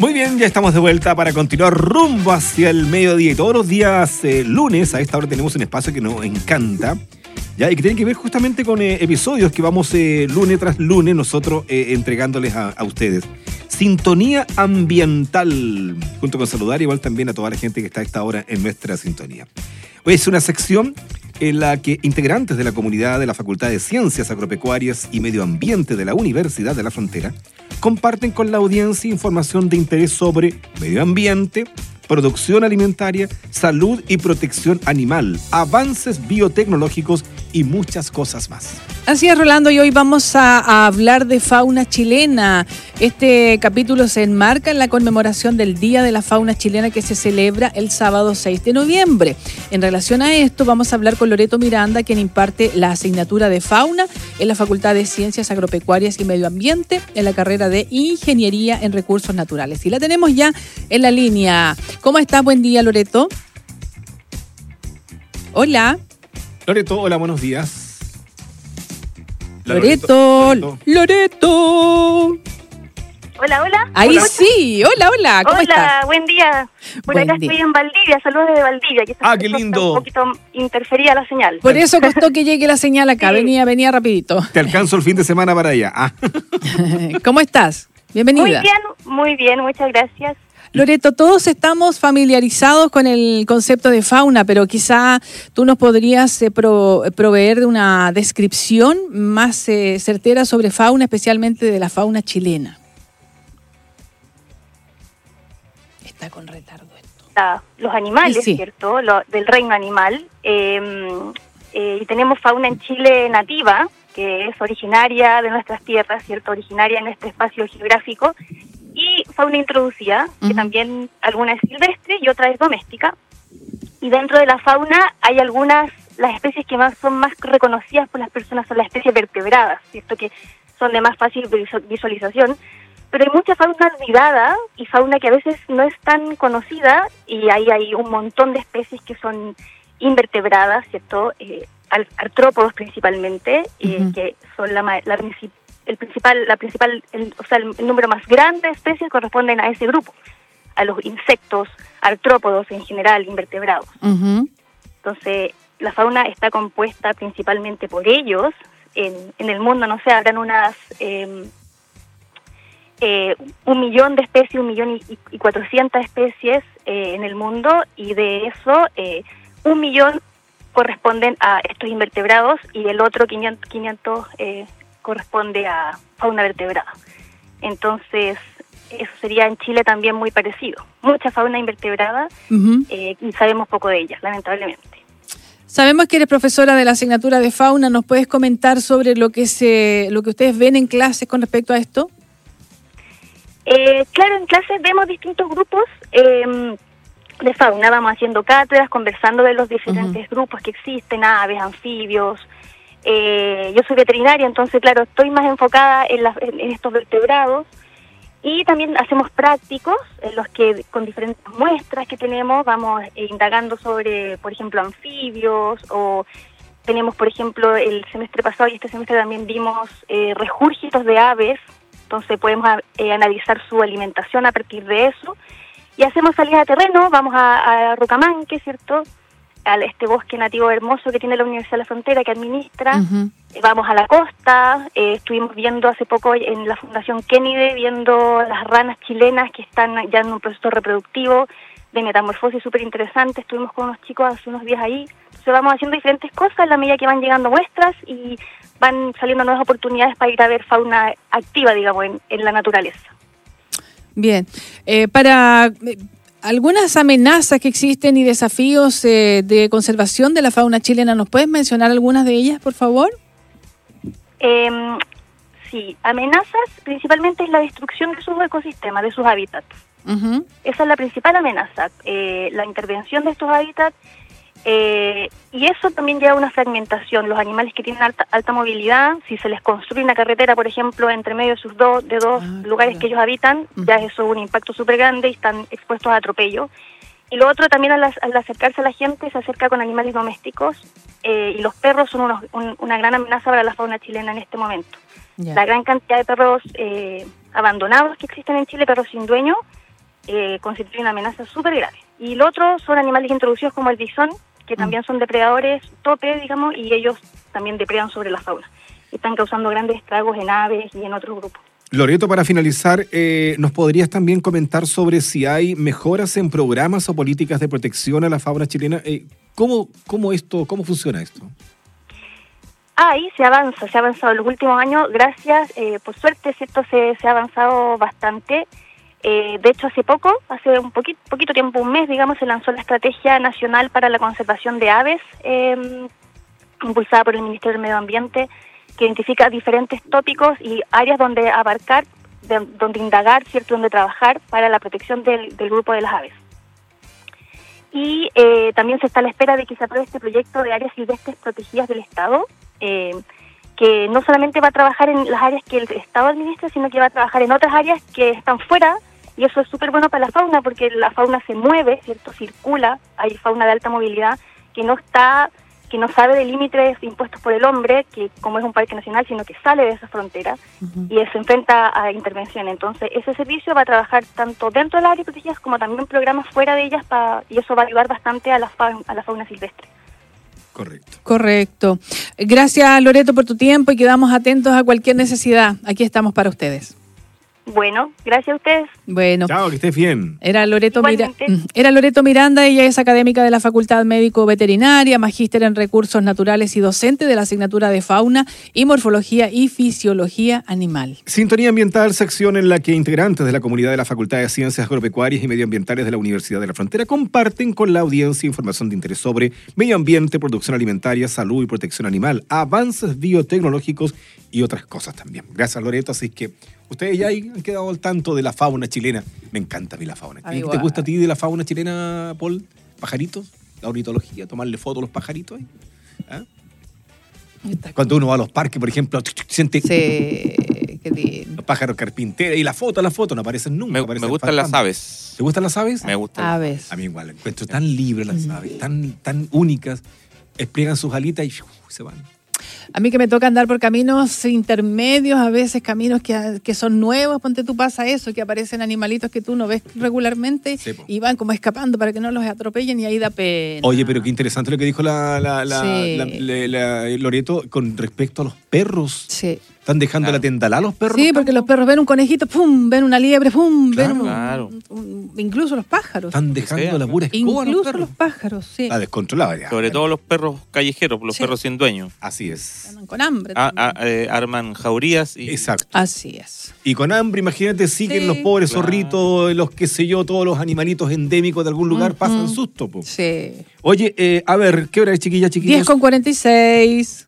Muy bien, ya estamos de vuelta para continuar rumbo hacia el mediodía. Y todos los días eh, lunes a esta hora tenemos un espacio que nos encanta. ¿Ya? Y que tiene que ver justamente con eh, episodios que vamos eh, lunes tras lunes nosotros eh, entregándoles a, a ustedes. Sintonía ambiental. Junto con saludar igual también a toda la gente que está a esta hora en nuestra sintonía. Hoy es una sección en la que integrantes de la comunidad de la Facultad de Ciencias Agropecuarias y Medio Ambiente de la Universidad de la Frontera comparten con la audiencia información de interés sobre medio ambiente, producción alimentaria, salud y protección animal, avances biotecnológicos y muchas cosas más. Así es, Rolando, y hoy vamos a, hablar de fauna chilena. Este capítulo se enmarca en la conmemoración del Día de la Fauna Chilena que se celebra el sábado 6 de noviembre. En relación a esto, vamos a hablar con Loreto Miranda, quien imparte la asignatura de fauna en la Facultad de Ciencias Agropecuarias y Medio Ambiente en la carrera de Ingeniería en Recursos Naturales. Y la tenemos ya en la línea. ¿Cómo está? Buen día, Loreto. Hola. Loreto, hola, buenos días. Loreto, Loreto, Loreto. Hola, hola. Ahí hola, sí, hola, hola, ¿cómo hola, estás? buen día. Por Buen acá día. estoy en Valdivia, saludos desde Valdivia. que Ah, qué está lindo. Un poquito interferida la señal. Por eso costó que llegue la señal acá, Sí. venía, venía rapidito. Te alcanzo el fin de semana para allá. Ah. ¿Cómo estás? Bienvenida. Muy bien, muy bien, muchas gracias. Loreto, todos estamos familiarizados con el concepto de fauna, pero quizá tú nos podrías eh, pro- proveer de una descripción más eh, certera sobre fauna, especialmente de la fauna chilena. Está con retardo esto. La- los animales, sí. ¿cierto? Lo- del reino animal. Eh, eh, y tenemos fauna en Chile nativa, que es originaria de nuestras tierras, ¿cierto? Originaria en este espacio geográfico. Fauna introducida, que Ujú. también alguna es silvestre y otra es doméstica. Y dentro de la fauna hay algunas, las especies que más son más reconocidas por las personas son las especies vertebradas, ¿cierto? Que son de más fácil visu- visualización. Pero hay mucha fauna olvidada y fauna que a veces no es tan conocida y ahí hay un montón de especies que son invertebradas, ¿cierto? Eh, artrópodos principalmente, eh, Ujú. que son la, la el principal, la principal, el- o sea, el, número más grande de especies corresponden a ese grupo, a los insectos, artrópodos en general, invertebrados. Entonces, la fauna está compuesta principalmente por ellos. En, en el mundo, no sé, habrán unas eh, eh, un millón de especies, un millón y, y cuatrocientas especies eh, en el mundo, y de eso, eh, un millón corresponden a estos invertebrados y el otro 500, 500 eh, corresponde a fauna vertebrada. Entonces, eso sería en Chile también muy parecido. Mucha fauna invertebrada eh, y sabemos poco de ellas, lamentablemente. Sabemos que eres profesora de la asignatura de fauna. ¿Nos puedes comentar sobre lo que se, lo que ustedes ven en clases con respecto a esto? Eh, claro, en clases vemos distintos grupos eh, de fauna, vamos haciendo cátedras, conversando de los diferentes grupos que existen, aves, anfibios. Eh, yo soy veterinaria, entonces, claro, estoy más enfocada en, las- en- estos vertebrados. Y también hacemos prácticos en los que con diferentes muestras que tenemos vamos indagando sobre, por ejemplo, anfibios o tenemos, por ejemplo, el semestre pasado y este semestre también vimos eh, de aves, entonces podemos eh, analizar su alimentación a partir de eso. Y hacemos salidas a terreno, vamos a, a Rocamanque, ¿cierto? A este bosque nativo hermoso que tiene la Universidad de la Frontera que administra. Eh, Vamos a la costa, eh, estuvimos viendo hace poco en la Fundación Kennedy, viendo las ranas chilenas que están ya en un proceso reproductivo de metamorfosis súper interesante. Estuvimos con unos chicos hace unos días ahí. Entonces vamos haciendo diferentes cosas a la medida que van llegando muestras y van saliendo nuevas oportunidades para ir a ver fauna activa, digamos, en, en la naturaleza. Bien. Eh, para algunas amenazas que existen y desafíos eh, de conservación de la fauna chilena, ¿nos puedes mencionar algunas de ellas, por favor? Eh, sí, amenazas principalmente es la destrucción de sus ecosistemas, de sus hábitats. Esa es la principal amenaza, eh, la intervención de estos hábitats eh, y eso también lleva a una fragmentación. Los animales que tienen alta, alta movilidad, si se les construye una carretera, por ejemplo, entre medio de sus dos, de dos Ah, lugares claro. que ellos habitan, ya eso es un impacto súper grande y están expuestos a atropello. Y lo otro también al, al acercarse a la gente se acerca con animales domésticos eh, y los perros son unos- un- una gran amenaza para la fauna chilena en este momento. La gran cantidad de perros eh, abandonados que existen en Chile, perros sin dueño, eh, constituye una amenaza súper grave. Y lo otro son animales introducidos como el bisón, que también son depredadores tope, digamos, y ellos también depredan sobre la fauna. Están causando grandes estragos en aves y en otros grupos. Loreto, para finalizar, eh, ¿nos podrías también comentar sobre si hay mejoras en programas o políticas de protección a la fauna chilena? Eh, ¿cómo, ¿Cómo esto, cómo funciona esto? Ahí se avanza, se ha avanzado en los últimos años, gracias, eh, por suerte, ¿cierto? Se, se ha avanzado bastante. Eh, de hecho, hace poco, hace un poquito, poquito tiempo, un mes, digamos, se lanzó la Estrategia Nacional para la Conservación de Aves, eh, impulsada por el Ministerio del Medio Ambiente, que identifica diferentes tópicos y áreas donde abarcar, de- donde indagar, ¿cierto?, donde trabajar para la protección del, grupo de las aves. Y eh, también se está a la espera de que se apruebe este proyecto de áreas silvestres protegidas del Estado, eh, que no solamente va a trabajar en las áreas que el Estado administra, sino que va a trabajar en otras áreas que están fuera, y eso es súper bueno para la fauna, porque la fauna se mueve, ¿cierto? Circula, hay fauna de alta movilidad que no está que no sabe de límites impuestos por el hombre, que como es un parque nacional, sino que sale de esa frontera y se enfrenta a intervención. Entonces, ese servicio va a trabajar tanto dentro de las áreas protegidas como también programas fuera de ellas pa- y eso va a ayudar bastante a la, fa- a la fauna silvestre. Correcto. Correcto. Gracias, Loreto, por tu tiempo y quedamos atentos a cualquier necesidad. Aquí estamos para ustedes. Bueno, gracias a ustedes. Bueno. Chao, que estés bien. Era Loreto, Mira-. Mm, era Loreto Miranda, ella es académica de la Facultad Médico Veterinaria, magíster en recursos naturales y docente de la asignatura de fauna y morfología y fisiología animal. Sintonía Ambiental, sección en la que integrantes de la comunidad de la Facultad de Ciencias Agropecuarias y Medioambientales de la Universidad de la Frontera comparten con la audiencia información de interés sobre medio ambiente, producción alimentaria, salud y protección animal, avances biotecnológicos y otras cosas también. Gracias, Loreto. Así que ustedes ya ahí han quedado al tanto de la fauna chilena. Me encanta a mí la fauna. ¿Qué te gusta a ti de la fauna chilena, Paul? ¿Pajaritos? ¿La ornitología? ¿Tomarle fotos a los pajaritos? ahí? ¿Ah? Cuando uno va a los parques, por ejemplo, siente Sí, qué lindo. los pájaros carpinteros y la foto, la foto no aparecen nunca. Me, aparecen me gustan las aves. ¿Te gustan las aves? Me gustan. Aves. A mí igual, encuentro tan libres las aves, tan, tan únicas, despliegan sus alitas y ¡fiu! se van. A mí que me toca andar por caminos intermedios, a veces caminos que, que son nuevos, ponte tú pasa eso, que aparecen animalitos que tú no ves regularmente Sí, y van como escapando para que no los atropellen y ahí da pena. Oye, pero qué interesante lo que dijo la, la, la- Sí. la- Loreto con respecto a los perros. Sí. ¿Están dejando Claro. la tendalá a los perros? Sí, porque los perros ven un conejito, pum, ven una liebre, pum, Claro. ven un- Claro. un- incluso los pájaros. Están dejando sea, la pura escoba a los Incluso los pájaros, sí. La descontrolada ya. Sobre todo los perros callejeros, los Sí. perros sin dueño. Así es. Andan con hambre. Ah, también. ah, eh, arman jaurías y Exacto. Así es. Y con hambre, imagínate, siguen Sí. los pobres Claro. zorritos, los que sé yo, todos los animalitos endémicos de algún lugar pasan susto. po. Sí. Oye, eh, a ver, ¿qué hora es, chiquilla, chiquillos? 10 con 46.